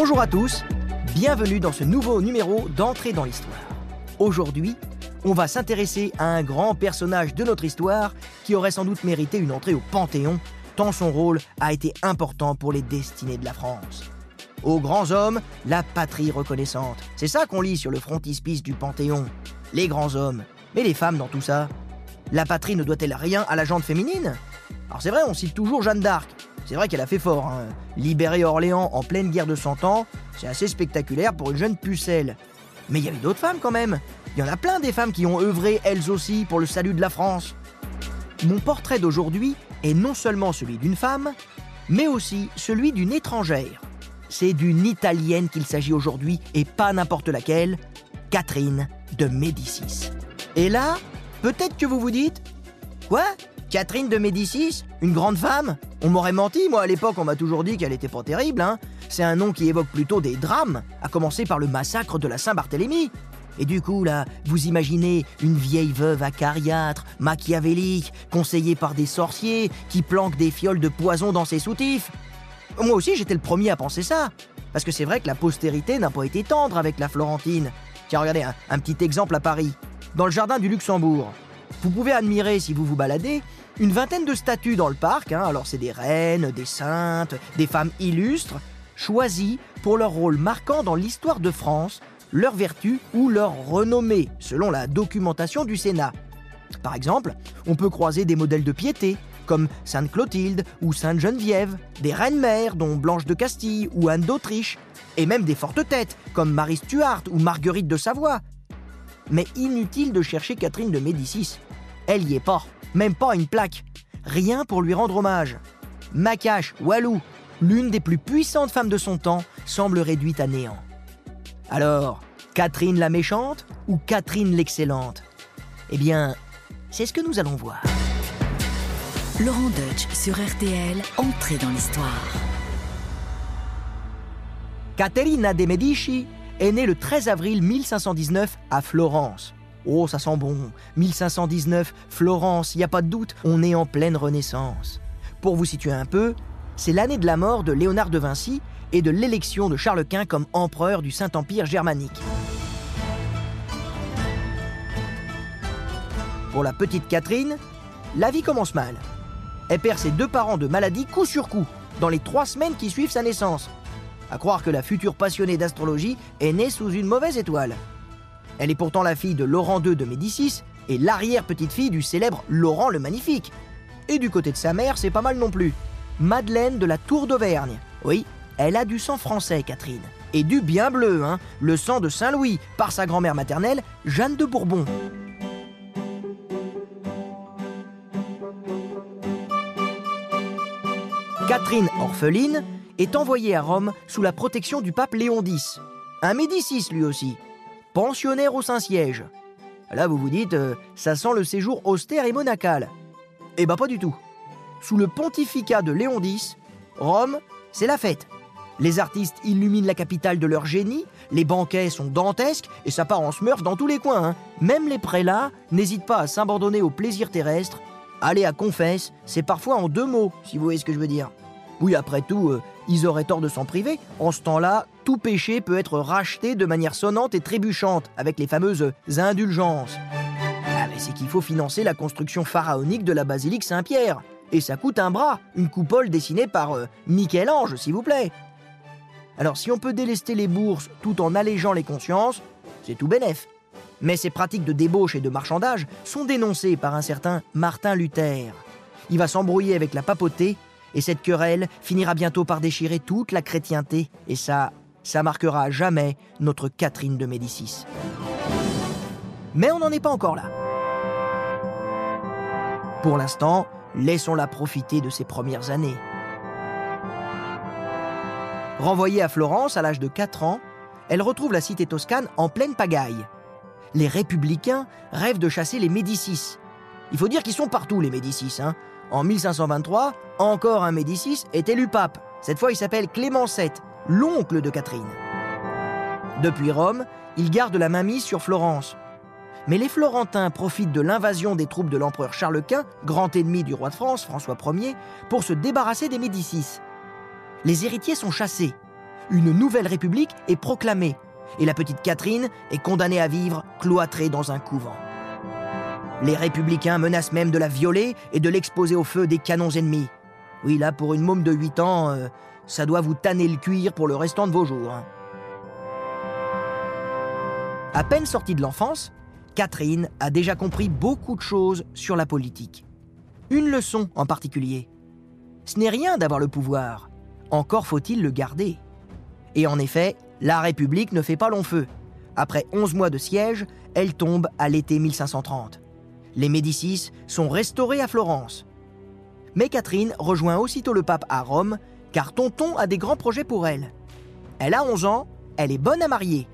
Bonjour à tous, bienvenue dans ce nouveau numéro d'entrée dans l'histoire. Aujourd'hui, on va s'intéresser à un grand personnage de notre histoire qui aurait sans doute mérité une entrée au Panthéon, tant son rôle a été important pour les destinées de la France. Aux grands hommes, la patrie reconnaissante. C'est ça qu'on lit sur le frontispice du Panthéon. Les grands hommes. Mais les femmes dans tout ça? La patrie ne doit-elle rien à la jante féminine? Alors c'est vrai, on cite toujours Jeanne d'Arc. C'est vrai qu'elle a fait fort. Hein. Libérer Orléans en pleine guerre de Cent Ans, c'est assez spectaculaire pour une jeune pucelle. Mais il y avait d'autres femmes quand même. Il y en a plein des femmes qui ont œuvré elles aussi pour le salut de la France. Mon portrait d'aujourd'hui est non seulement celui d'une femme, mais aussi celui d'une étrangère. C'est d'une Italienne qu'il s'agit aujourd'hui et pas n'importe laquelle, Catherine de Médicis. Et là, peut-être que vous vous dites Quoi? Catherine de Médicis Une grande femme On m'aurait menti, moi à l'époque on m'a toujours dit qu'elle était pas terrible, hein. C'est un nom qui évoque plutôt des drames, à commencer par le massacre de la Saint-Barthélemy. Et du coup, là, vous imaginez une vieille veuve acariâtre, machiavélique, conseillée par des sorciers, qui planquent des fioles de poison dans ses soutifs Moi aussi, j'étais le premier à penser ça. Parce que c'est vrai que la postérité n'a pas été tendre avec la Florentine. Tiens, regardez, un, petit exemple à Paris. Dans le jardin du Luxembourg, vous pouvez admirer, si vous vous baladez, une vingtaine de statues dans le parc. Hein. Alors, c'est des reines, des saintes, des femmes illustres, choisies pour leur rôle marquant dans l'histoire de France, leur vertu ou leur renommée, selon la documentation du Sénat. Par exemple, on peut croiser des modèles de piété, comme Sainte Clotilde ou Sainte Geneviève, des reines-mères, dont Blanche de Castille ou Anne d'Autriche, et même des fortes têtes, comme Marie Stuart ou Marguerite de Savoie. Mais inutile de chercher Catherine de Médicis. Elle y est pas, même pas une plaque. Rien pour lui rendre hommage. Macache, Walou, l'une des plus puissantes femmes de son temps, semble réduite à néant. Alors, Catherine la méchante ou Catherine l'excellente? Eh bien, c'est ce que nous allons voir. Laurent Deutsch sur RTL, entrée dans l'histoire. Caterina de Medici est née le 13 avril 1519 à Florence. Oh, ça sent bon. 1519, Florence, il n'y a pas de doute, on est en pleine Renaissance. Pour vous situer un peu, c'est l'année de la mort de Léonard de Vinci et de l'élection de Charles Quint comme empereur du Saint-Empire germanique. Pour la petite Catherine, la vie commence mal. Elle perd ses deux parents de maladie coup sur coup, dans les trois semaines qui suivent sa naissance. À croire que la future passionnée d'astrologie est née sous une mauvaise étoile. Elle est pourtant la fille de Laurent II de Médicis et l'arrière-petite-fille du célèbre Laurent le Magnifique. Et du côté de sa mère, c'est pas mal non plus. Madeleine de la Tour d'Auvergne. Oui, elle a du sang français, Catherine. Et du bien bleu, hein, le sang de Saint-Louis, par sa grand-mère maternelle, Jeanne de Bourbon. Catherine, orpheline, est envoyée à Rome sous la protection du pape Léon X. Un Médicis lui aussi, pensionnaire au Saint-Siège. Là, vous vous dites, euh, ça sent le séjour austère et monacal. Eh ben pas du tout. Sous le pontificat de Léon X, Rome, c'est la fête. Les artistes illuminent la capitale de leur génie, les banquets sont dantesques et ça part en smurf dans tous les coins. Hein. Même les prélats n'hésitent pas à s'abandonner au plaisir terrestre. Aller à confesse, c'est parfois en deux mots, si vous voyez ce que je veux dire. Oui, après tout, euh, ils auraient tort de s'en priver. En ce temps-là, tout péché peut être racheté de manière sonnante et trébuchante, avec les fameuses indulgences. Ah, mais c'est qu'il faut financer la construction pharaonique de la basilique Saint-Pierre. Et ça coûte un bras, une coupole dessinée par euh, Michel-Ange, s'il vous plaît. Alors si on peut délester les bourses tout en allégeant les consciences, c'est tout bénef. Mais ces pratiques de débauche et de marchandage sont dénoncées par un certain Martin Luther. Il va s'embrouiller avec la papauté et cette querelle finira bientôt par déchirer toute la chrétienté et ça, ça marquera jamais notre Catherine de Médicis. Mais on n'en est pas encore là. Pour l'instant, laissons-la profiter de ses premières années. Renvoyée à Florence à l'âge de 4 ans, elle retrouve la cité toscane en pleine pagaille. Les républicains rêvent de chasser les Médicis. Il faut dire qu'ils sont partout, les Médicis. Hein. En 1523, encore un Médicis est élu pape. Cette fois, il s'appelle Clément VII, l'oncle de Catherine. Depuis Rome, il garde la mainmise sur Florence. Mais les Florentins profitent de l'invasion des troupes de l'empereur Charles Quint, grand ennemi du roi de France, François Ier, pour se débarrasser des Médicis les héritiers sont chassés. une nouvelle république est proclamée et la petite Catherine est condamnée à vivre cloîtrée dans un couvent. Les républicains menacent même de la violer et de l'exposer au feu des canons ennemis. Oui, là, pour une môme de 8 ans, euh, ça doit vous tanner le cuir pour le restant de vos jours. hein. À peine sortie de l'enfance, Catherine a déjà compris beaucoup de choses sur la politique. Une leçon en particulier. Ce n'est rien d'avoir le pouvoir, encore faut-il le garder. Et en effet, la République ne fait pas long feu. Après 11 mois de siège, elle tombe à l'été 1530. Les Médicis sont restaurés à Florence. Mais Catherine rejoint aussitôt le pape à Rome, car Tonton a des grands projets pour elle. Elle a 11 ans, elle est bonne à marier.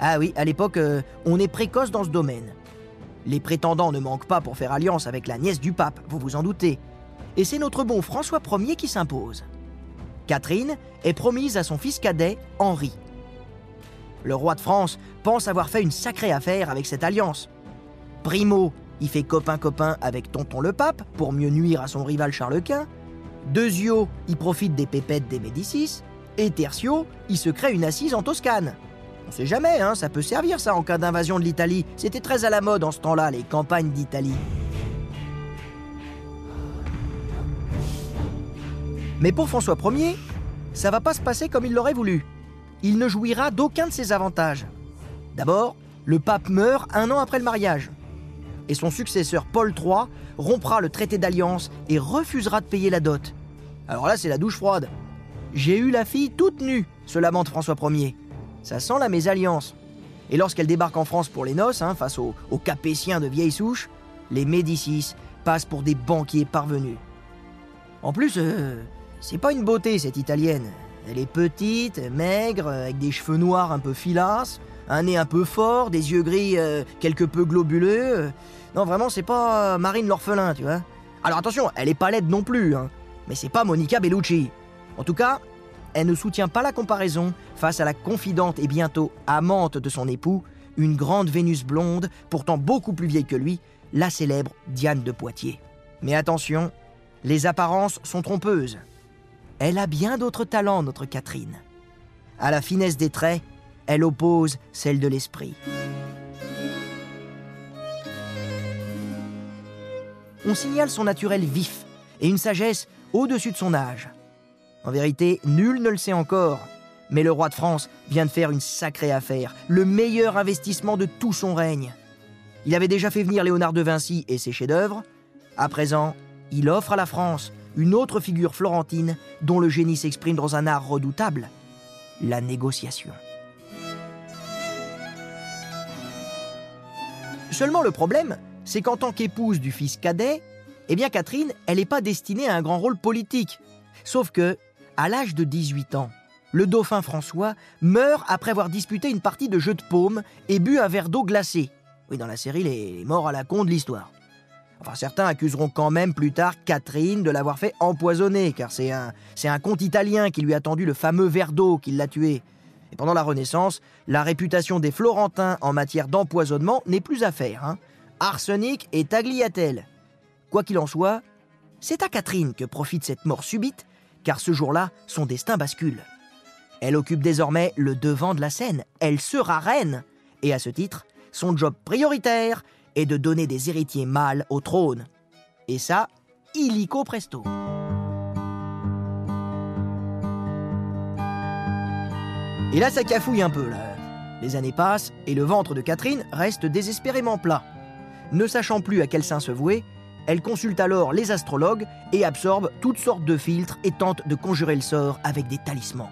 Ah oui, à l'époque, euh, on est précoce dans ce domaine. Les prétendants ne manquent pas pour faire alliance avec la nièce du pape, vous vous en doutez. Et c'est notre bon François Ier qui s'impose. Catherine est promise à son fils cadet, Henri. Le roi de France pense avoir fait une sacrée affaire avec cette alliance. Primo, il fait copain-copain avec Tonton le Pape pour mieux nuire à son rival Charles Quint. Deuxio, il profite des pépettes des Médicis. Et Tertio, il se crée une assise en Toscane. On sait jamais, hein, ça peut servir ça en cas d'invasion de l'Italie. C'était très à la mode en ce temps-là, les campagnes d'Italie. Mais pour François Ier, ça va pas se passer comme il l'aurait voulu. Il ne jouira d'aucun de ses avantages. D'abord, le pape meurt un an après le mariage. Et son successeur Paul III rompra le traité d'alliance et refusera de payer la dot. Alors là, c'est la douche froide. J'ai eu la fille toute nue, se lamente François Ier. Ça sent la mésalliance. Et lorsqu'elle débarque en France pour les noces, hein, face aux, Capétiens de vieille souche, les Médicis passent pour des banquiers parvenus. En plus, euh, c'est pas une beauté cette italienne. Elle est petite, maigre, avec des cheveux noirs un peu filasses, un nez un peu fort, des yeux gris euh, quelque peu globuleux. Non, vraiment, c'est pas Marine l'orphelin, tu vois. Alors attention, elle est pas laide non plus, hein, mais c'est pas Monica Bellucci. En tout cas, elle ne soutient pas la comparaison face à la confidente et bientôt amante de son époux, une grande Vénus blonde, pourtant beaucoup plus vieille que lui, la célèbre Diane de Poitiers. Mais attention, les apparences sont trompeuses. Elle a bien d'autres talents, notre Catherine. À la finesse des traits, elle oppose celle de l'esprit. On signale son naturel vif et une sagesse au-dessus de son âge. En vérité, nul ne le sait encore, mais le roi de France vient de faire une sacrée affaire, le meilleur investissement de tout son règne. Il avait déjà fait venir Léonard de Vinci et ses chefs-d'œuvre. À présent, il offre à la France une autre figure florentine dont le génie s'exprime dans un art redoutable, la négociation. Seulement le problème, c'est qu'en tant qu'épouse du fils cadet, eh bien Catherine, elle n'est pas destinée à un grand rôle politique. Sauf que, à l'âge de 18 ans, le dauphin François meurt après avoir disputé une partie de jeu de paume et bu un verre d'eau glacée. Oui, dans la série Les morts à la con de l'histoire. Enfin, certains accuseront quand même plus tard Catherine de l'avoir fait empoisonner, car c'est un, c'est un conte italien qui lui a tendu le fameux verre d'eau qui l'a tué. Pendant la Renaissance, la réputation des Florentins en matière d'empoisonnement n'est plus à faire. hein. Arsenic et tagliatelle. Quoi qu'il en soit, c'est à Catherine que profite cette mort subite, car ce jour-là, son destin bascule. Elle occupe désormais le devant de la scène, elle sera reine, et à ce titre, son job prioritaire est de donner des héritiers mâles au trône. Et ça, illico presto. Et là, ça cafouille un peu, là. Les années passent et le ventre de Catherine reste désespérément plat. Ne sachant plus à quel sein se vouer, elle consulte alors les astrologues et absorbe toutes sortes de filtres et tente de conjurer le sort avec des talismans.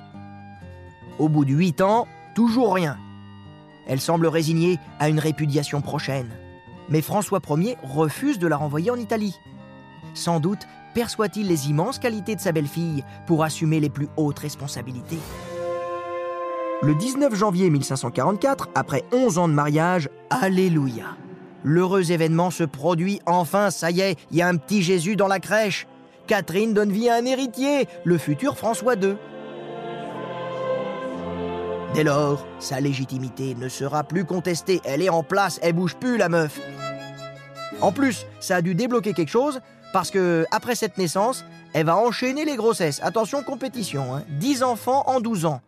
Au bout de huit ans, toujours rien. Elle semble résignée à une répudiation prochaine. Mais François Ier refuse de la renvoyer en Italie. Sans doute perçoit-il les immenses qualités de sa belle-fille pour assumer les plus hautes responsabilités. Le 19 janvier 1544, après 11 ans de mariage, Alléluia L'heureux événement se produit enfin, ça y est, il y a un petit Jésus dans la crèche. Catherine donne vie à un héritier, le futur François II. Dès lors, sa légitimité ne sera plus contestée, elle est en place, elle bouge plus la meuf. En plus, ça a dû débloquer quelque chose parce que après cette naissance, elle va enchaîner les grossesses. Attention compétition, hein. 10 enfants en 12 ans.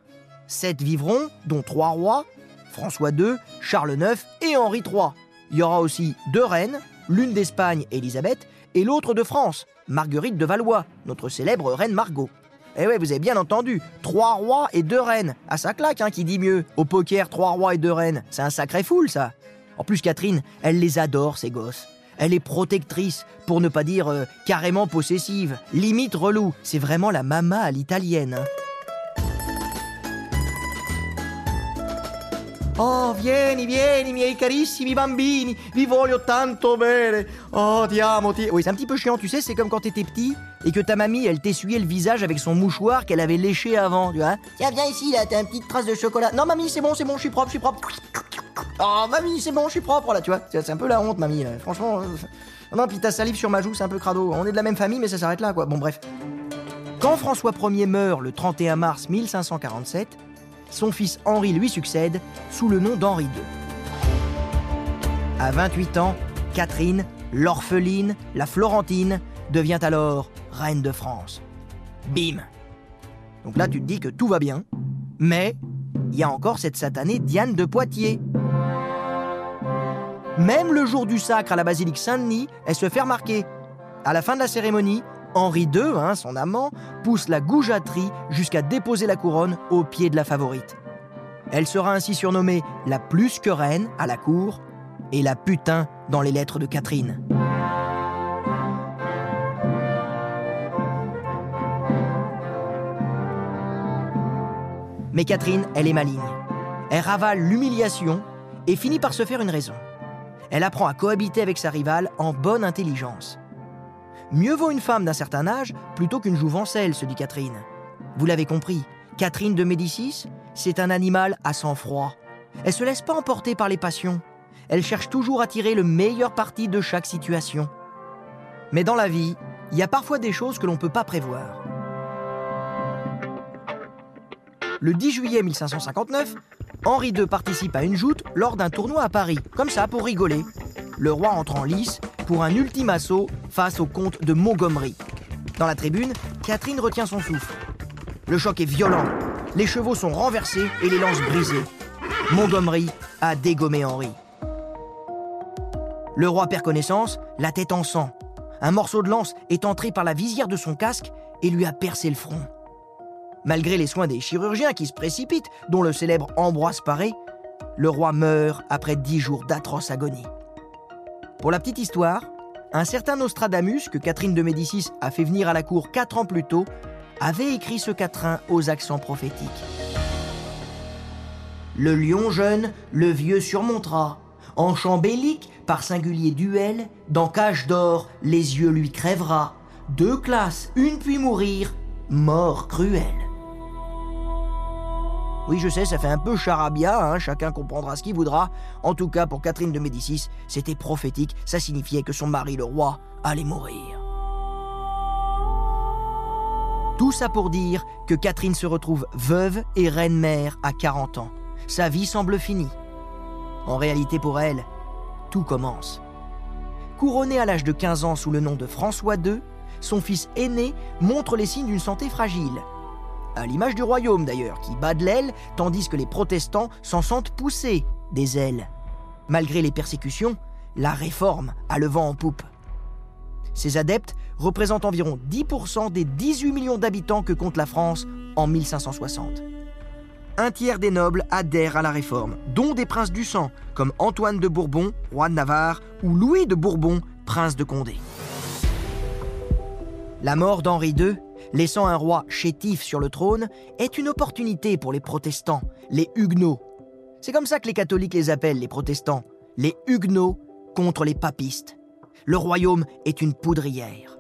Sept vivront, dont trois rois, François II, Charles IX et Henri III. Il y aura aussi deux reines, l'une d'Espagne, Élisabeth, et l'autre de France, Marguerite de Valois, notre célèbre reine Margot. Eh ouais, vous avez bien entendu, trois rois et deux reines. Ah, ça claque, hein, qui dit mieux. Au poker, trois rois et deux reines. C'est un sacré foule, ça. En plus, Catherine, elle les adore, ces gosses. Elle est protectrice, pour ne pas dire euh, carrément possessive. Limite relou. C'est vraiment la mama à l'italienne. hein. Oh, vieni, vieni, miei carissimi bambini, vi voglio tanto bene. Oh, ti amo, ti... Oui, c'est un petit peu chiant, tu sais, c'est comme quand t'étais petit et que ta mamie, elle t'essuyait le visage avec son mouchoir qu'elle avait léché avant, tu vois. Tiens, viens ici, là, t'as une petite trace de chocolat. Non, mamie, c'est bon, c'est bon, je suis propre, je suis propre. Oh, mamie, c'est bon, je suis propre, là, tu vois. C'est un peu la honte, mamie, franchement. euh, Non, puis ta salive sur ma joue, c'est un peu crado. On est de la même famille, mais ça s'arrête là, quoi. Bon, bref. Quand François Ier meurt le 31 mars 1547, son fils Henri lui succède sous le nom d'Henri II. À 28 ans, Catherine, l'orpheline, la Florentine, devient alors reine de France. Bim Donc là, tu te dis que tout va bien, mais il y a encore cette satanée Diane de Poitiers. Même le jour du sacre à la basilique Saint-Denis, elle se fait remarquer. À la fin de la cérémonie, Henri II, hein, son amant, pousse la goujaterie jusqu'à déposer la couronne au pied de la favorite. Elle sera ainsi surnommée la plus que reine à la cour et la putain dans les lettres de Catherine. Mais Catherine, elle est maligne. Elle ravale l'humiliation et finit par se faire une raison. Elle apprend à cohabiter avec sa rivale en bonne intelligence. Mieux vaut une femme d'un certain âge plutôt qu'une jouvencelle, se dit Catherine. Vous l'avez compris, Catherine de Médicis, c'est un animal à sang-froid. Elle se laisse pas emporter par les passions. Elle cherche toujours à tirer le meilleur parti de chaque situation. Mais dans la vie, il y a parfois des choses que l'on ne peut pas prévoir. Le 10 juillet 1559, Henri II participe à une joute lors d'un tournoi à Paris, comme ça pour rigoler. Le roi entre en lice pour un ultime assaut face au comte de Montgomery. Dans la tribune, Catherine retient son souffle. Le choc est violent. Les chevaux sont renversés et les lances brisées. Montgomery a dégommé Henri. Le roi perd connaissance, la tête en sang. Un morceau de lance est entré par la visière de son casque et lui a percé le front. Malgré les soins des chirurgiens qui se précipitent, dont le célèbre Ambroise Paré, le roi meurt après dix jours d'atroce agonie. Pour la petite histoire, un certain Nostradamus, que Catherine de Médicis a fait venir à la cour quatre ans plus tôt, avait écrit ce quatrain aux accents prophétiques. Le lion jeune, le vieux surmontera. En champ bélique, par singulier duel, dans cage d'or, les yeux lui crèvera. Deux classes, une puis mourir, mort cruelle. Oui, je sais, ça fait un peu charabia, hein, chacun comprendra ce qu'il voudra. En tout cas, pour Catherine de Médicis, c'était prophétique, ça signifiait que son mari, le roi, allait mourir. Tout ça pour dire que Catherine se retrouve veuve et reine-mère à 40 ans. Sa vie semble finie. En réalité, pour elle, tout commence. Couronné à l'âge de 15 ans sous le nom de François II, son fils aîné montre les signes d'une santé fragile. À l'image du royaume d'ailleurs, qui bat de l'aile, tandis que les protestants s'en sentent pousser des ailes. Malgré les persécutions, la réforme a le vent en poupe. Ses adeptes représentent environ 10% des 18 millions d'habitants que compte la France en 1560. Un tiers des nobles adhèrent à la réforme, dont des princes du sang, comme Antoine de Bourbon, roi de Navarre, ou Louis de Bourbon, prince de Condé. La mort d'Henri II, laissant un roi chétif sur le trône, est une opportunité pour les protestants, les huguenots. C'est comme ça que les catholiques les appellent, les protestants, les huguenots contre les papistes. Le royaume est une poudrière.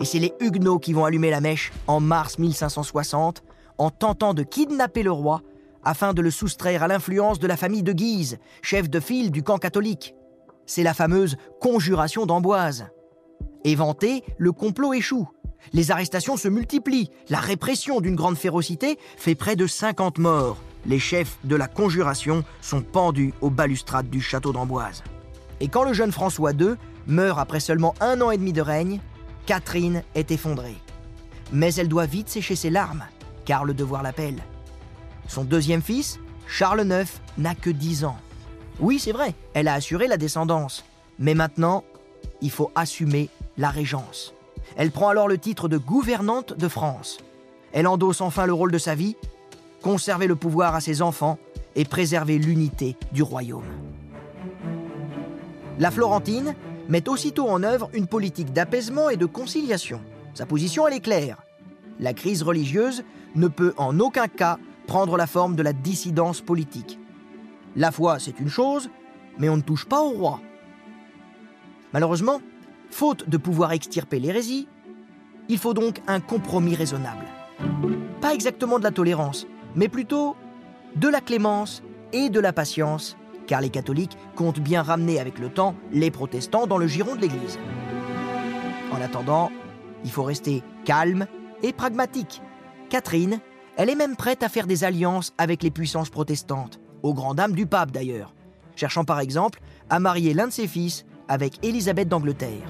Et c'est les huguenots qui vont allumer la mèche en mars 1560 en tentant de kidnapper le roi afin de le soustraire à l'influence de la famille de Guise, chef de file du camp catholique. C'est la fameuse conjuration d'Amboise. Éventé, le complot échoue. Les arrestations se multiplient. La répression d'une grande férocité fait près de 50 morts. Les chefs de la conjuration sont pendus aux balustrades du château d'Amboise. Et quand le jeune François II meurt après seulement un an et demi de règne, Catherine est effondrée. Mais elle doit vite sécher ses larmes, car le devoir l'appelle. Son deuxième fils, Charles IX, n'a que 10 ans. Oui, c'est vrai, elle a assuré la descendance. Mais maintenant, il faut assumer la régence. Elle prend alors le titre de gouvernante de France. Elle endosse enfin le rôle de sa vie, conserver le pouvoir à ses enfants et préserver l'unité du royaume. La Florentine met aussitôt en œuvre une politique d'apaisement et de conciliation. Sa position, elle est claire. La crise religieuse ne peut en aucun cas prendre la forme de la dissidence politique. La foi, c'est une chose, mais on ne touche pas au roi. Malheureusement, faute de pouvoir extirper l'hérésie, il faut donc un compromis raisonnable. Pas exactement de la tolérance, mais plutôt de la clémence et de la patience, car les catholiques comptent bien ramener avec le temps les protestants dans le giron de l'Église. En attendant, il faut rester calme et pragmatique. Catherine, elle est même prête à faire des alliances avec les puissances protestantes, aux grandes dames du pape d'ailleurs, cherchant par exemple à marier l'un de ses fils avec Élisabeth d'Angleterre.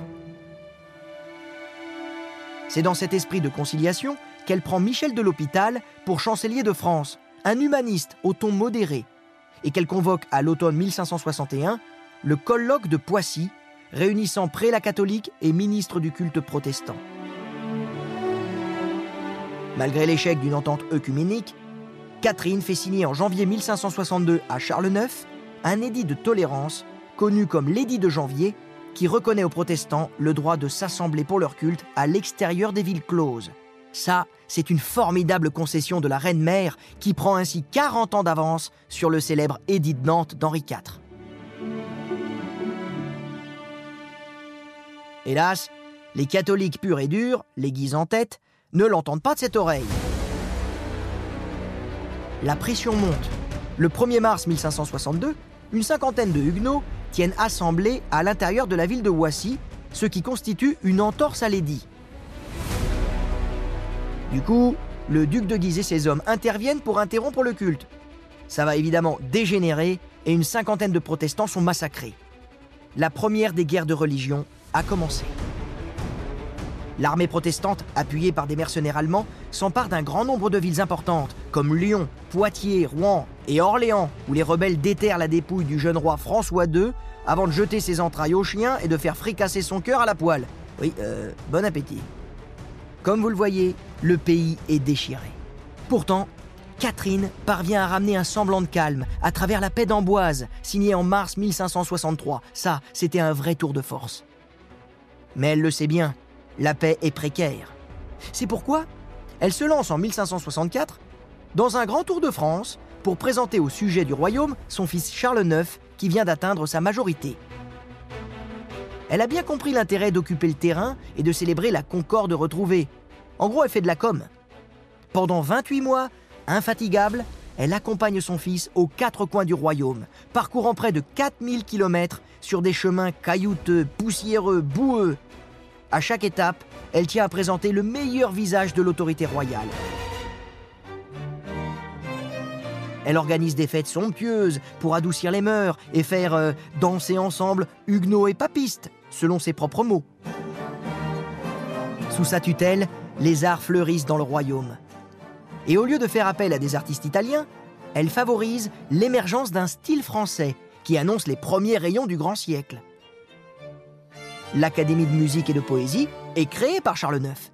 C'est dans cet esprit de conciliation qu'elle prend Michel de l'Hôpital pour chancelier de France, un humaniste au ton modéré, et qu'elle convoque à l'automne 1561 le colloque de Poissy, réunissant prélats catholiques et ministres du culte protestant. Malgré l'échec d'une entente œcuménique, Catherine fait signer en janvier 1562 à Charles IX un édit de tolérance connu comme l'édit de janvier qui reconnaît aux protestants le droit de s'assembler pour leur culte à l'extérieur des villes closes. Ça, c'est une formidable concession de la reine-mère qui prend ainsi 40 ans d'avance sur le célèbre édit de Nantes d'Henri IV. Hélas, les catholiques purs et durs, l'Église en tête, ne l'entendent pas de cette oreille. La pression monte. Le 1er mars 1562, une cinquantaine de huguenots tiennent assemblée à l'intérieur de la ville de Wassy, ce qui constitue une entorse à l'édit. Du coup, le duc de Guise et ses hommes interviennent pour interrompre le culte. Ça va évidemment dégénérer et une cinquantaine de protestants sont massacrés. La première des guerres de religion a commencé. L'armée protestante, appuyée par des mercenaires allemands, s'empare d'un grand nombre de villes importantes, comme Lyon, Poitiers, Rouen et Orléans, où les rebelles déterrent la dépouille du jeune roi François II avant de jeter ses entrailles aux chiens et de faire fricasser son cœur à la poêle. Oui, euh, bon appétit. Comme vous le voyez, le pays est déchiré. Pourtant, Catherine parvient à ramener un semblant de calme à travers la paix d'Amboise, signée en mars 1563. Ça, c'était un vrai tour de force. Mais elle le sait bien, la paix est précaire. C'est pourquoi elle se lance en 1564 dans un grand tour de France pour présenter au sujet du royaume son fils Charles IX qui vient d'atteindre sa majorité. Elle a bien compris l'intérêt d'occuper le terrain et de célébrer la concorde retrouvée. En gros, elle fait de la com. Pendant 28 mois, infatigable, elle accompagne son fils aux quatre coins du royaume, parcourant près de 4000 km sur des chemins caillouteux, poussiéreux, boueux, à chaque étape, elle tient à présenter le meilleur visage de l'autorité royale. Elle organise des fêtes somptueuses pour adoucir les mœurs et faire euh, danser ensemble huguenots et papistes, selon ses propres mots. Sous sa tutelle, les arts fleurissent dans le royaume. Et au lieu de faire appel à des artistes italiens, elle favorise l'émergence d'un style français qui annonce les premiers rayons du grand siècle l'Académie de musique et de poésie est créée par Charles IX.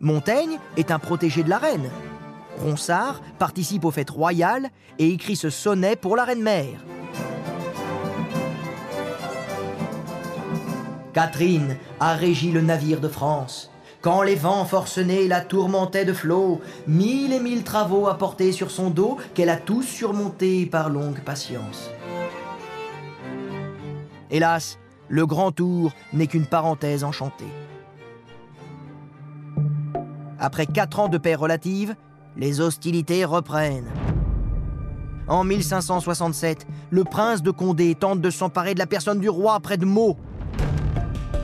Montaigne est un protégé de la reine. Ronsard participe aux fêtes royales et écrit ce sonnet pour la reine-mère. Catherine a régi le navire de France. Quand les vents forcenés la tourmentaient de flots, mille et mille travaux apportés sur son dos qu'elle a tous surmontés par longue patience. Hélas, le grand tour n'est qu'une parenthèse enchantée. Après quatre ans de paix relative, les hostilités reprennent. En 1567, le prince de Condé tente de s'emparer de la personne du roi près de Meaux.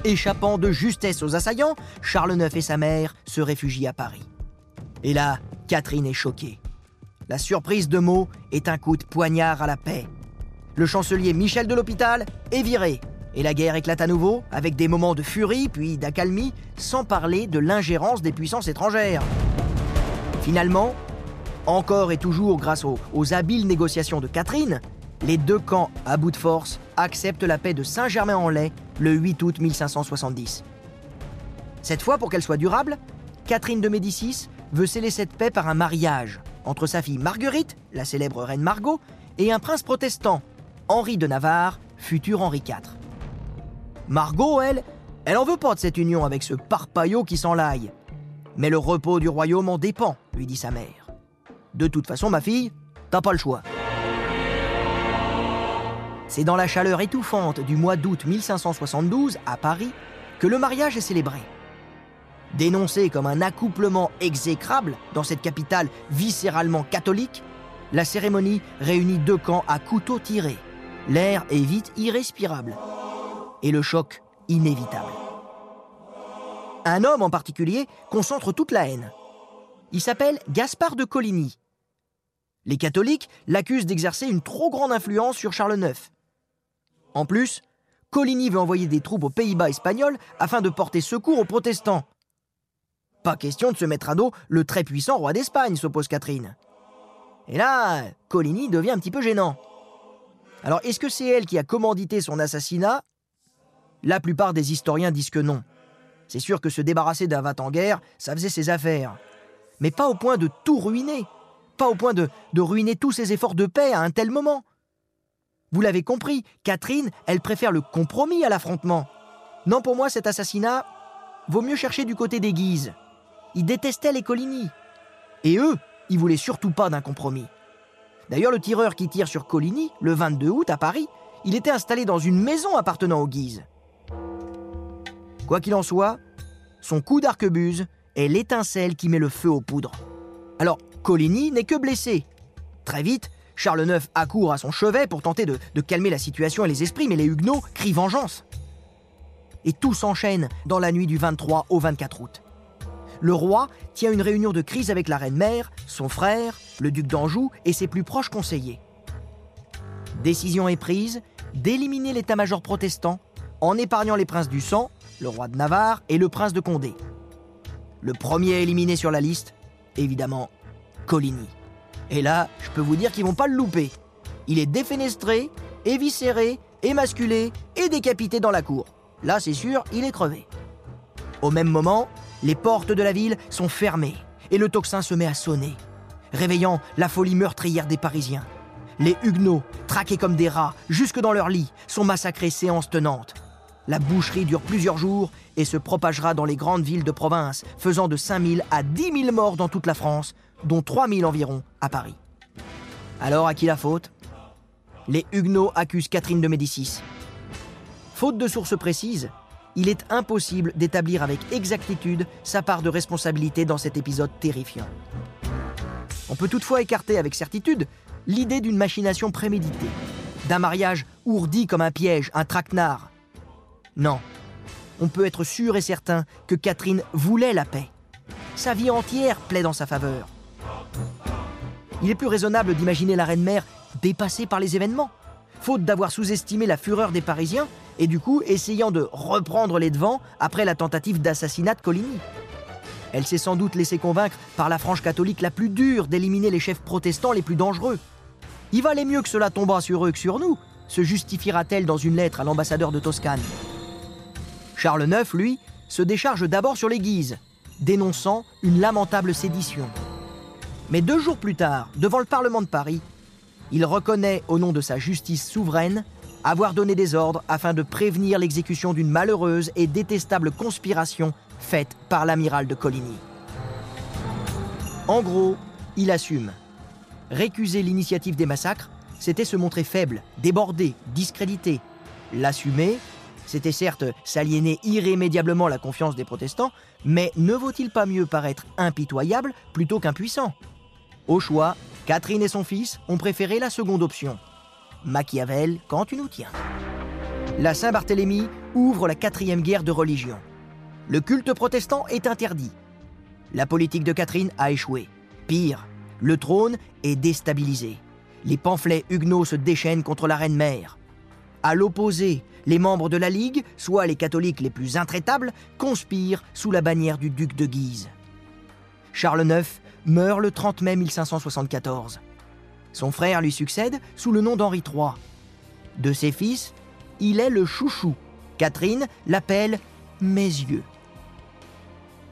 Échappant de justesse aux assaillants, Charles IX et sa mère se réfugient à Paris. Et là, Catherine est choquée. La surprise de Meaux est un coup de poignard à la paix. Le chancelier Michel de l'Hôpital est viré et la guerre éclate à nouveau, avec des moments de furie puis d'accalmie, sans parler de l'ingérence des puissances étrangères. Finalement, Encore et toujours grâce aux, aux habiles négociations de Catherine, les deux camps, à bout de force, acceptent la paix de Saint-Germain-en-Laye le 8 août 1570. Cette fois, pour qu'elle soit durable, Catherine de Médicis veut sceller cette paix par un mariage entre sa fille Marguerite, la célèbre reine Margot, et un prince protestant, Henri de Navarre, futur Henri IV. Margot, elle, elle en veut pas de cette union avec ce parpaillot qui s'enlaille. Mais le repos du royaume en dépend, lui dit sa mère. De toute façon, ma fille, t'as pas le choix. C'est dans la chaleur étouffante du mois d'août 1572, à Paris, que le mariage est célébré. Dénoncé comme un accouplement exécrable dans cette capitale viscéralement catholique, la cérémonie réunit deux camps à couteau tiré. L'air est vite irrespirable. Et le choc inévitable. Un homme en particulier concentre toute la haine. Il s'appelle Gaspard de Coligny. Les catholiques l'accusent d'exercer une trop grande influence sur Charles IX. En plus, Coligny veut envoyer des troupes aux Pays-Bas espagnols afin de porter secours aux protestants. Pas question de se mettre à dos le très puissant roi d'Espagne, s'oppose Catherine. Et là, Coligny devient un petit peu gênant. Alors, est-ce que c'est elle qui a commandité son assassinat? La plupart des historiens disent que non. C'est sûr que se débarrasser d'un en guerre, ça faisait ses affaires. Mais pas au point de tout ruiner. Pas au point de, de ruiner tous ses efforts de paix à un tel moment. Vous l'avez compris, Catherine, elle préfère le compromis à l'affrontement. Non, pour moi, cet assassinat, vaut mieux chercher du côté des Guises. Ils détestaient les Coligny. Et eux, ils voulaient surtout pas d'un compromis. D'ailleurs, le tireur qui tire sur Coligny, le 22 août à Paris, il était installé dans une maison appartenant aux Guises. Quoi qu'il en soit, son coup d'arquebuse est l'étincelle qui met le feu aux poudres. Alors, Coligny n'est que blessé. Très vite, Charles IX accourt à son chevet pour tenter de, calmer la situation et les esprits, mais les Huguenots crient vengeance. Et tout s'enchaîne dans la nuit du 23 au 24 août. Le roi tient une réunion de crise avec la reine-mère, son frère, le duc d'Anjou et ses plus proches conseillers. Décision est prise d'éliminer l'état-major protestant en épargnant les princes du sang, le roi de Navarre et le prince de Condé. Le premier éliminé sur la liste, évidemment, Coligny. Et là, je peux vous dire qu'ils vont pas le louper. Il est défenestré, éviscéré, émasculé et décapité dans la cour. Là, c'est sûr, il est crevé. Au même moment, les portes de la ville sont fermées et le tocsin se met à sonner, réveillant la folie meurtrière des Parisiens. Les Huguenots, traqués comme des rats, jusque dans leur lit, sont massacrés séance tenante. La boucherie dure plusieurs jours et se propagera dans les grandes villes de province, faisant de 5000 à 10 000 morts dans toute la France, dont 3000 environ à Paris. Alors à qui la faute? Les Huguenots accusent Catherine de Médicis. Faute de sources précises, il est impossible d'établir avec exactitude sa part de responsabilité dans cet épisode terrifiant. On peut toutefois écarter avec certitude l'idée d'une machination préméditée, d'un mariage ourdi comme un piège, un traquenard. Non, on peut être sûr et certain que Catherine voulait la paix. Sa vie entière plaît dans sa faveur. Il est plus raisonnable d'imaginer la reine-mère dépassée par les événements, faute d'avoir sous-estimé la fureur des Parisiens et du coup essayant de reprendre les devants après la tentative d'assassinat de Coligny. Elle s'est sans doute laissée convaincre par la frange catholique la plus dure d'éliminer les chefs protestants les plus dangereux. Il valait mieux que cela tombât sur eux que sur nous, se justifiera-t-elle dans une lettre à l'ambassadeur de Toscane. Charles IX, lui, se décharge d'abord sur les Guises, dénonçant une lamentable sédition. Mais deux jours plus tard, devant le Parlement de Paris, il reconnaît, au nom de sa justice souveraine, avoir donné des ordres afin de prévenir l'exécution d'une malheureuse et détestable conspiration faite par l'amiral de Coligny. En gros, il assume. Récuser l'initiative des massacres, c'était se montrer faible, débordé, discrédité. L'assumer, c'était certes s'aliéner irrémédiablement la confiance des protestants, mais ne vaut-il pas mieux paraître impitoyable plutôt qu'impuissant? Au choix, Catherine et son fils ont préféré la seconde option. Machiavel, quand tu nous tiens. La Saint-Barthélemy ouvre la quatrième guerre de religion. Le culte protestant est interdit. La politique de Catherine a échoué. Pire, le trône est déstabilisé. Les pamphlets huguenots se déchaînent contre la reine-mère. À l'opposé, les membres de la Ligue, soit les catholiques les plus intraitables, conspirent sous la bannière du duc de Guise. Charles IX meurt le 30 mai 1574. Son frère lui succède sous le nom d'Henri III. De ses fils, il est le chouchou. Catherine l'appelle Mes yeux.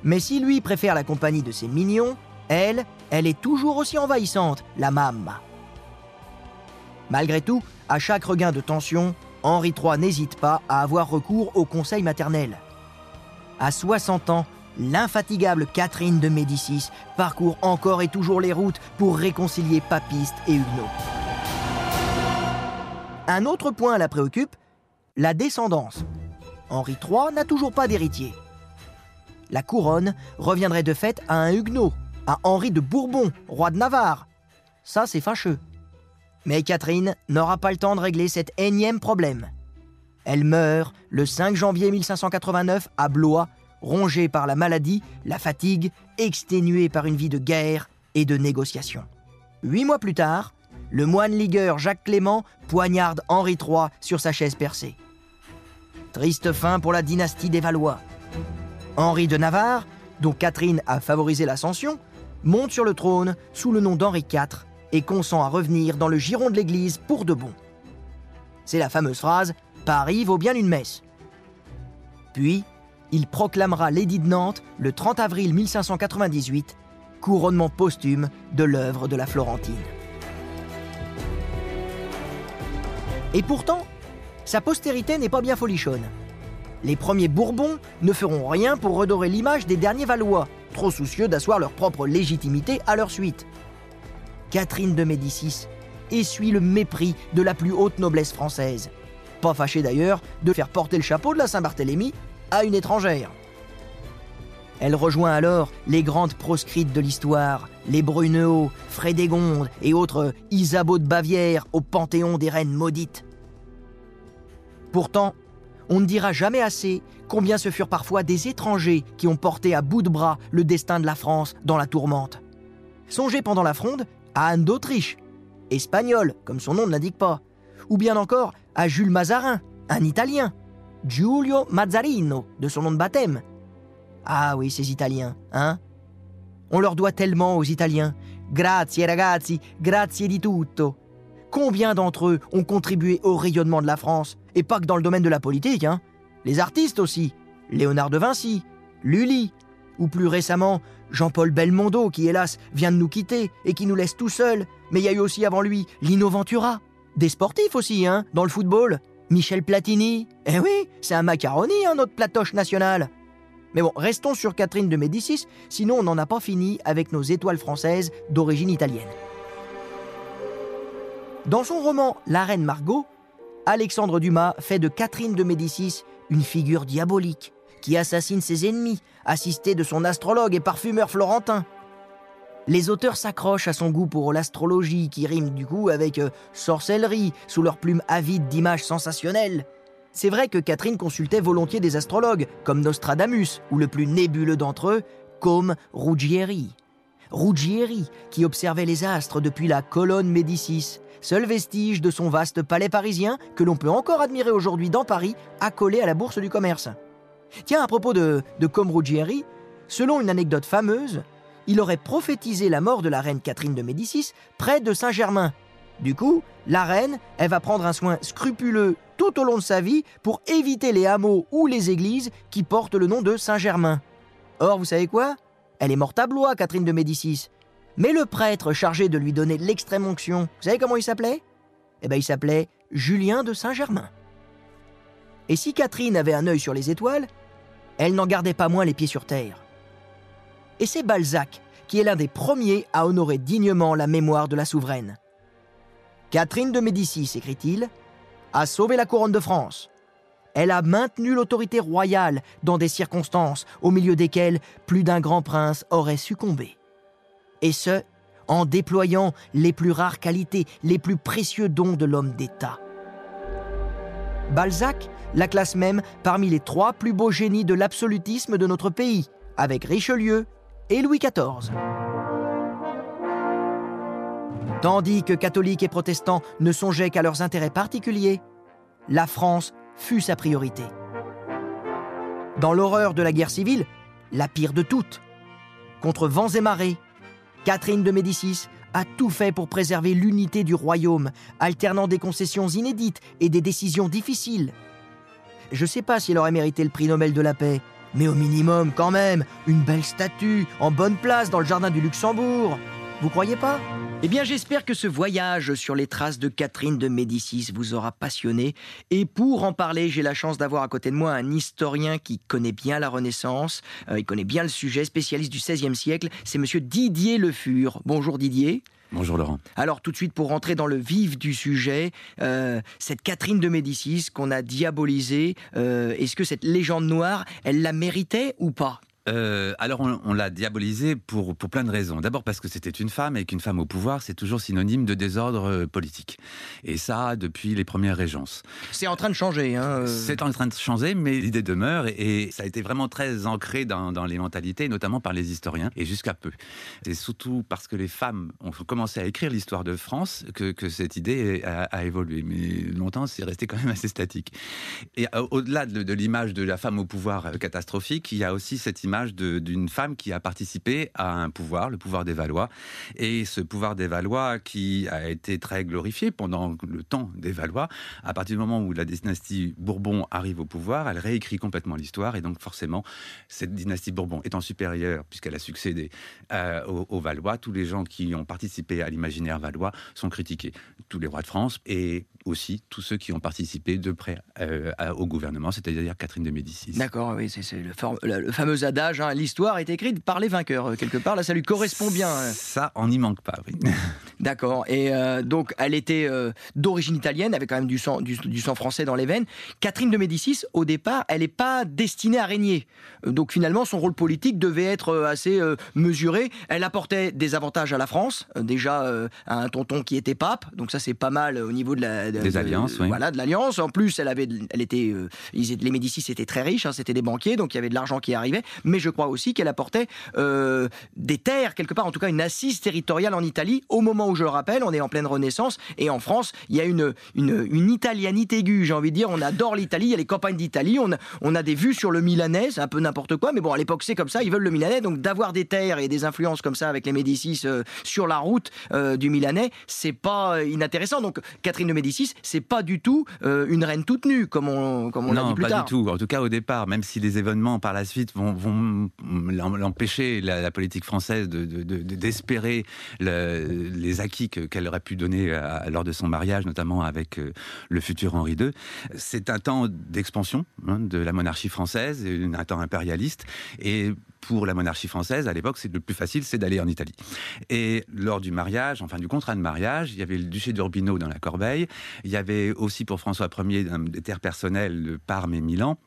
Mais si lui préfère la compagnie de ses mignons, elle, elle est toujours aussi envahissante, la mamma. Malgré tout, à chaque regain de tension, Henri III n'hésite pas à avoir recours au conseil maternel. À 60 ans, l'infatigable Catherine de Médicis parcourt encore et toujours les routes pour réconcilier papistes et huguenots. Un autre point la préoccupe, la descendance. Henri III n'a toujours pas d'héritier. La couronne reviendrait de fait à un huguenot, à Henri de Bourbon, roi de Navarre. Ça, c'est fâcheux. Mais Catherine n'aura pas le temps de régler cet énième problème. Elle meurt le 5 janvier 1589 à Blois, rongée par la maladie, la fatigue, exténuée par une vie de guerre et de négociation. Huit mois plus tard, le moine ligueur Jacques Clément poignarde Henri III sur sa chaise percée. Triste fin pour la dynastie des Valois. Henri de Navarre, dont Catherine a favorisé l'ascension, monte sur le trône sous le nom d'Henri IV et consent à revenir dans le giron de l'Église pour de bon. C'est la fameuse phrase Paris vaut bien une messe. Puis, il proclamera l'édit de Nantes le 30 avril 1598, couronnement posthume de l'œuvre de la Florentine. Et pourtant, sa postérité n'est pas bien folichonne. Les premiers Bourbons ne feront rien pour redorer l'image des derniers Valois, trop soucieux d'asseoir leur propre légitimité à leur suite. Catherine de Médicis essuie le mépris de la plus haute noblesse française. Pas fâchée d'ailleurs de faire porter le chapeau de la Saint-Barthélemy à une étrangère. Elle rejoint alors les grandes proscrites de l'histoire, les Brunehaut, Frédégonde et autres Isabeau de Bavière au panthéon des reines maudites. Pourtant, on ne dira jamais assez combien ce furent parfois des étrangers qui ont porté à bout de bras le destin de la France dans la tourmente. Songez pendant la fronde Anne d'Autriche, espagnol, comme son nom ne l'indique pas, ou bien encore à Jules Mazarin, un Italien, Giulio Mazzarino, de son nom de baptême. Ah oui, ces Italiens, hein On leur doit tellement aux Italiens. Grazie ragazzi, grazie di tutto. Combien d'entre eux ont contribué au rayonnement de la France? Et pas que dans le domaine de la politique, hein Les artistes aussi. Léonard de Vinci, Lully, ou plus récemment Jean-Paul Belmondo, qui hélas vient de nous quitter et qui nous laisse tout seuls. Mais il y a eu aussi avant lui Lino Ventura. Des sportifs aussi, hein, dans le football. Michel Platini. Eh oui, c'est un macaroni, hein, notre platoche national. Mais bon, restons sur Catherine de Médicis, sinon on n'en a pas fini avec nos étoiles françaises d'origine italienne. Dans son roman La Reine Margot, Alexandre Dumas fait de Catherine de Médicis une figure diabolique qui assassine ses ennemis, assisté de son astrologue et parfumeur florentin. Les auteurs s'accrochent à son goût pour l'astrologie, qui rime du coup avec euh, sorcellerie, sous leur plume avide d'images sensationnelles. C'est vrai que Catherine consultait volontiers des astrologues, comme Nostradamus, ou le plus nébuleux d'entre eux, comme Ruggieri. Ruggieri, qui observait les astres depuis la colonne Médicis, seul vestige de son vaste palais parisien que l'on peut encore admirer aujourd'hui dans Paris, accolé à la bourse du commerce. Tiens, à propos de, de selon une anecdote fameuse, il aurait prophétisé la mort de la reine Catherine de Médicis près de Saint-Germain. Du coup, la reine, elle va prendre un soin scrupuleux tout au long de sa vie pour éviter les hameaux ou les églises qui portent le nom de Saint-Germain. Or, vous savez quoi? Elle est morte à Blois, Catherine de Médicis. Mais le prêtre chargé de lui donner l'extrême onction, vous savez comment il s'appelait? Eh bien, il s'appelait Julien de Saint-Germain. Et si Catherine avait un œil sur les étoiles, elle n'en gardait pas moins les pieds sur terre. Et c'est Balzac qui est l'un des premiers à honorer dignement la mémoire de la souveraine. Catherine de Médicis, écrit-il, a sauvé la couronne de France. Elle a maintenu l'autorité royale dans des circonstances au milieu desquelles plus d'un grand prince aurait succombé. Et ce, en déployant les plus rares qualités, les plus précieux dons de l'homme d'État. Balzac la classe même parmi les trois plus beaux génies de l'absolutisme de notre pays, avec Richelieu et Louis XIV. Tandis que catholiques et protestants ne songeaient qu'à leurs intérêts particuliers, la France fut sa priorité. Dans l'horreur de la guerre civile, la pire de toutes, contre vents et marées, Catherine de Médicis a tout fait pour préserver l'unité du royaume, alternant des concessions inédites et des décisions difficiles. Je sais pas si elle aurait mérité le prix Nobel de la paix, mais au minimum, quand même, une belle statue, en bonne place dans le jardin du Luxembourg. Vous croyez pas? Eh bien, j'espère que ce voyage sur les traces de Catherine de Médicis vous aura passionné. Et pour en parler, j'ai la chance d'avoir à côté de moi un historien qui connaît bien la Renaissance, euh, il connaît bien le sujet, spécialiste du XVIe siècle. C'est monsieur Didier Le Fur. Bonjour Didier. Bonjour Laurent. Alors tout de suite pour rentrer dans le vif du sujet, euh, cette Catherine de Médicis qu'on a diabolisée, euh, est-ce que cette légende noire, elle la méritait ou pas? Euh, alors on, l'a diabolisé pour, pour plein de raisons. D'abord parce que c'était une femme et qu'une femme au pouvoir, c'est toujours synonyme de désordre euh, politique. Et ça, depuis les premières régences. C'est en train de changer. Hein euh. c'est en train de changer, mais l'idée demeure et, ça a été vraiment très ancré dans, dans, les mentalités, notamment par les historiens, et jusqu'à peu. C'est surtout parce que les femmes ont commencé à écrire l'histoire de France que, que cette idée a, évolué. Mais longtemps, c'est resté quand même assez statique. Et au-delà de, de l'image de la femme au pouvoir catastrophique, il y a aussi cette image d'une femme qui a participé à un pouvoir, le pouvoir des Valois. Et ce pouvoir des Valois qui a été très glorifié pendant le temps des Valois, à partir du moment où la dynastie Bourbon arrive au pouvoir, elle réécrit complètement l'histoire. Et donc forcément, cette dynastie Bourbon étant supérieure, puisqu'elle a succédé euh, aux, Valois, tous les gens qui ont participé à l'imaginaire valois sont critiqués. Tous les rois de France et aussi tous ceux qui ont participé de près euh, au gouvernement, c'est-à-dire Catherine de Médicis. D'accord, oui, c'est le, fameux Hein. l'histoire est écrite par les vainqueurs, euh, quelque part. Là, ça lui correspond bien. Hein. Ça, on n'y manque pas, oui. D'accord. Et euh, donc, elle était euh, d'origine italienne, avait quand même du sang, du, sang français dans les veines. Catherine de Médicis, au départ, elle n'est pas destinée à régner. Donc, finalement, son rôle politique devait être assez mesuré. Elle apportait des avantages à la France. déjà, un tonton qui était pape. Donc, ça, c'est pas mal au niveau de la. des alliances, oui. Voilà, de l'alliance. En plus, elle avait, elle était, les Médicis étaient très riches. Hein, c'était des banquiers, donc il y avait de l'argent qui arrivait. Mais je crois aussi qu'elle apportait euh, des terres, quelque part, en tout cas une assise territoriale en Italie, au moment où, je le rappelle, on est en pleine Renaissance, et en France, il y a une, une, une italianité aiguë, j'ai envie de dire, on adore l'Italie, il y a les campagnes d'Italie, on a, on a des vues sur le Milanais, c'est un peu n'importe quoi, mais bon, à l'époque, c'est comme ça, ils veulent le Milanais, donc d'avoir des terres et des influences comme ça avec les Médicis euh, sur la route euh, du Milanais, c'est pas inintéressant. Donc, Catherine de Médicis, c'est pas du tout une reine toute nue, comme on, comme on l'a dit plus tard. Non, pas du tout. En tout cas, au départ, même si les événements par la suite vont, vont l'empêcher, la, politique française, d'espérer de, les acquis qu'elle aurait pu donner lors de son mariage, notamment avec euh, le futur Henri II. C'est un temps d'expansion hein, de la monarchie française, un temps impérialiste. Et pour la monarchie française, à l'époque, c'est le plus facile, c'est d'aller en Italie. Et lors du mariage, enfin du contrat de mariage, il y avait le duché d'Urbino dans la Corbeille. Il y avait aussi pour François Ier des terres personnelles de Parme et Milan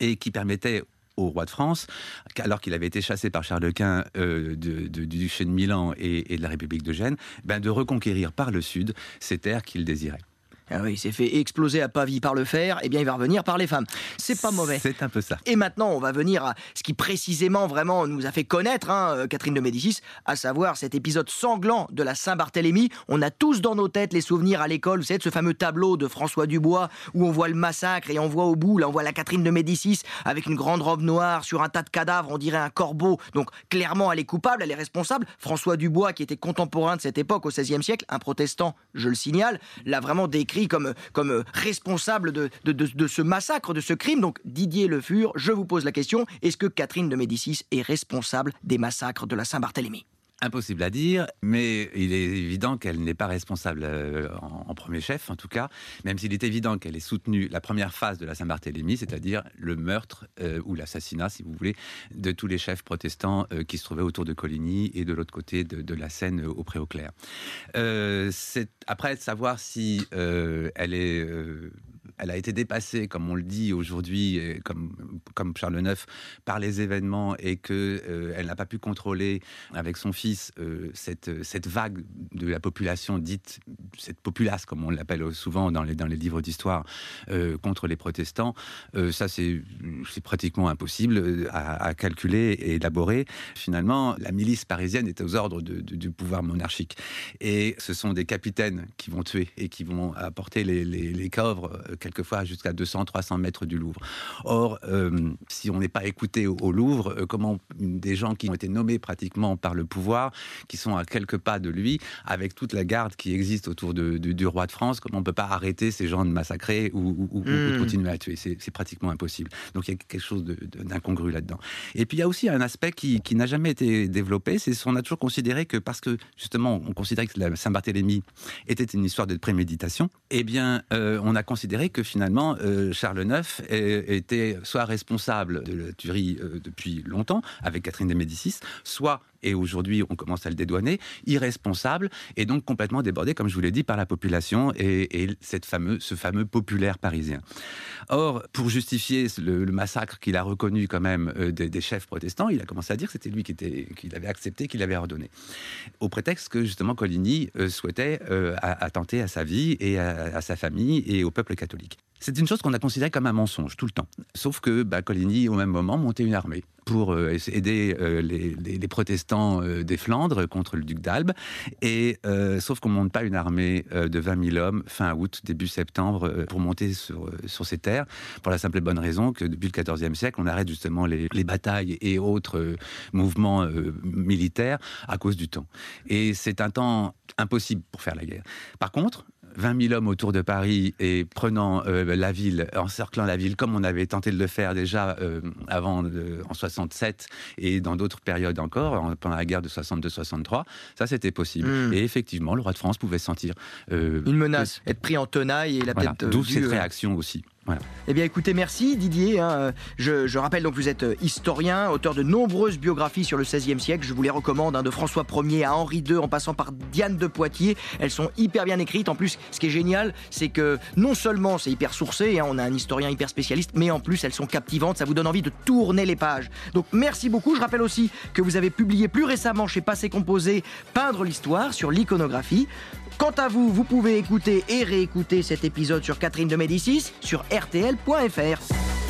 et qui permettait au roi de France, alors qu'il avait été chassé par Charles Quint euh, du duché de Milan et, de la République de Gênes, ben de reconquérir par le sud ces terres qu'il désirait. Ah oui, il s'est fait exploser à Pavie par le fer, et eh bien il va revenir par les femmes. C'est pas mauvais. C'est un peu ça. Et maintenant, on va venir à ce qui précisément vraiment nous a fait connaître hein, euh, Catherine de Médicis, à savoir cet épisode sanglant de la Saint-Barthélemy. On a tous dans nos têtes les souvenirs à l'école, vous savez, de ce fameux tableau de François Dubois où on voit le massacre et on voit au bout, là on voit la Catherine de Médicis avec une grande robe noire sur un tas de cadavres, on dirait un corbeau. Donc clairement, elle est coupable, elle est responsable. François Dubois, qui était contemporain de cette époque au XVIe siècle, un protestant, je le signale, l'a vraiment décrit comme, comme responsable de, de, ce massacre, de ce crime. Donc Didier Le Fur, je vous pose la question, est-ce que Catherine de Médicis est responsable des massacres de la Saint-Barthélemy? Impossible à dire, mais il est évident qu'elle n'est pas responsable euh, en, premier chef, en tout cas, même s'il est évident qu'elle ait soutenu la première phase de la Saint-Barthélemy, c'est-à-dire le meurtre euh, ou l'assassinat, si vous voulez, de tous les chefs protestants euh, qui se trouvaient autour de Coligny et de l'autre côté de, la Seine au Pré-au-Clair. c'est après savoir si elle est elle a été dépassée, comme on le dit aujourd'hui, comme, comme Charles IX, par les événements et qu'elle euh, elle n'a pas pu contrôler avec son fils euh, cette, cette vague de la population dite, cette populace, comme on l'appelle souvent dans les, dans les livres d'histoire, euh, contre les protestants, ça c'est pratiquement impossible à, calculer et élaborer. Finalement, la milice parisienne est aux ordres du pouvoir monarchique. Et ce sont des capitaines qui vont tuer et qui vont apporter les, les, les coffres quelquefois jusqu'à 200, 300 mètres du Louvre. Or, si on n'est pas écouté au, Louvre, comment des gens qui ont été nommés pratiquement par le pouvoir, qui sont à quelques pas de lui, avec toute la garde qui existe autour de, du roi de France, comment on ne peut pas arrêter ces gens de massacrer ou, ou, hmm. continuer à tuer? C'est pratiquement impossible. Donc il y a quelque chose d'incongru là-dedans. Et puis il y a aussi un aspect qui, qui n'a jamais été développé, c'est qu'on a toujours considéré que parce que justement on considérait que la Saint-Barthélemy était une histoire de préméditation, eh bien euh, on a considéré que finalement euh, Charles IX était soit responsable de la tuerie euh, depuis longtemps avec Catherine de Médicis, soit et aujourd'hui on commence à le dédouaner, irresponsable et donc complètement débordé, comme je vous l'ai dit, par la population et, cette fameux, ce fameux populaire parisien. Or, pour justifier le, massacre qu'il a reconnu quand même euh, des, chefs protestants, il a commencé à dire que c'était lui qui, était, l'avait accepté, qui l'avait ordonné, au prétexte que justement Coligny euh, souhaitait euh, attenter à sa vie et à sa famille et au peuple catholique. C'est une chose qu'on a considérée comme un mensonge tout le temps. Sauf que bah, Coligny, au même moment, montait une armée pour euh, aider euh, les, protestants euh, des Flandres contre le duc d'Albe. Et sauf qu'on ne monte pas une armée de 20 000 hommes fin août, début septembre, pour monter sur, ces terres, pour la simple et bonne raison que depuis le XIVe siècle, on arrête justement les batailles et autres mouvements militaires à cause du temps. Et c'est un temps impossible pour faire la guerre. Par contre, 20 000 hommes autour de Paris et prenant euh, la ville, encerclant la ville comme on avait tenté de le faire déjà euh, avant en 67 et dans d'autres périodes encore, pendant la guerre de 62-63, ça c'était possible. Hmm. Et effectivement, le roi de France pouvait sentir euh, une menace, être pris en tenaille et la voilà, tête. D'où cette réaction aussi. Eh bien, écoutez, merci Didier. Hein. Je, rappelle donc vous êtes euh, historien, auteur de nombreuses biographies sur le XVIe siècle. Je vous les recommande, hein, de François Ier à Henri II, en passant par Diane de Poitiers. Elles sont hyper bien écrites. En plus, ce qui est génial, c'est que non seulement c'est hyper sourcé, hein, on a un historien hyper spécialiste, mais en plus elles sont captivantes. Ça vous donne envie de tourner les pages. Donc, merci beaucoup. Je rappelle aussi que vous avez publié plus récemment chez Passé Composé Peindre l'histoire sur l'iconographie. Quant à vous, vous pouvez écouter et réécouter cet épisode sur Catherine de Médicis sur rtl.fr.